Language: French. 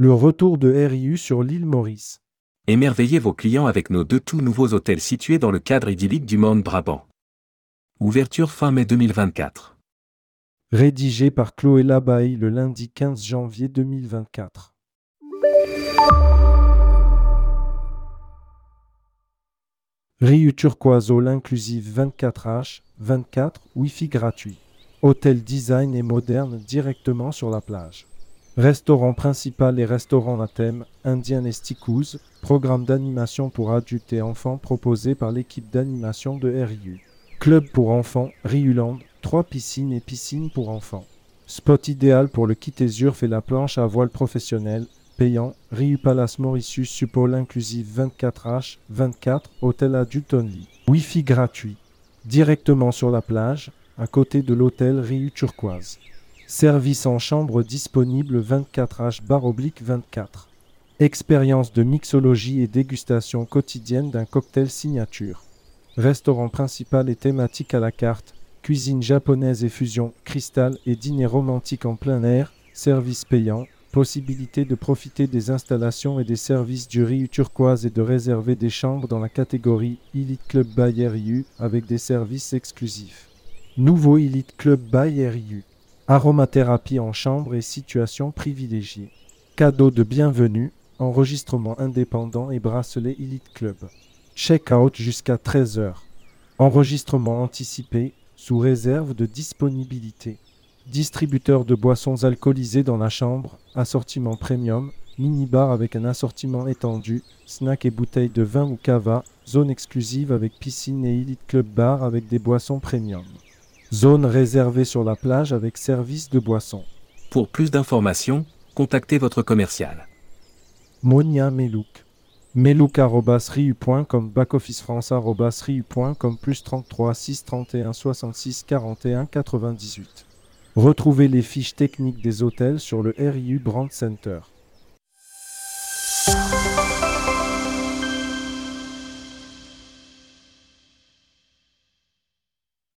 Le retour de RIU sur l'île Maurice. Émerveillez vos clients avec nos deux tout nouveaux hôtels situés dans le cadre idyllique du monde Brabant. Ouverture fin mai 2024. Rédigé par Chloé Labaille le lundi 15 janvier 2024. Riu Turquoise All inclusive 24H, 24, Wi-Fi gratuit. Hôtel design et moderne directement sur la plage. Restaurant principal et restaurant à thème, Indian et programme d'animation pour adultes et enfants proposé par l'équipe d'animation de RIU. Club pour enfants, Riuland, trois piscines et piscines pour enfants. Spot idéal pour le surf et la planche à voile professionnel, payant, Riu Palace Mauritius Supol inclusive 24H, 24, hôtel adulte only. Wi-Fi gratuit. Directement sur la plage, à côté de l'hôtel Riu Turquoise. Service en chambre disponible 24H bar oblique 24. Expérience de mixologie et dégustation quotidienne d'un cocktail signature. Restaurant principal et thématique à la carte. Cuisine japonaise et fusion, cristal et dîner romantique en plein air. Service payant, Possibilité de profiter des installations et des services du Riu turquoise et de réserver des chambres dans la catégorie Elite Club by RIU avec des services exclusifs. Nouveau Elite Club by RIU. Aromathérapie en chambre et situation privilégiée. Cadeau de bienvenue, enregistrement indépendant et bracelet Elite Club. Check-out jusqu'à 13h. Enregistrement anticipé sous réserve de disponibilité. Distributeur de boissons alcoolisées dans la chambre, assortiment premium, mini-bar avec un assortiment étendu, snack et bouteilles de vin ou cava, zone exclusive avec piscine et Elite Club Bar avec des boissons premium. Zone réservée sur la plage avec service de boissons. Pour plus d'informations, contactez votre commercial. Monia Melouk. Melouk.riu.com backofficefrance.riu.com plus 33 6 31 66 41 98. Retrouvez les fiches techniques des hôtels sur le RIU Brand Center.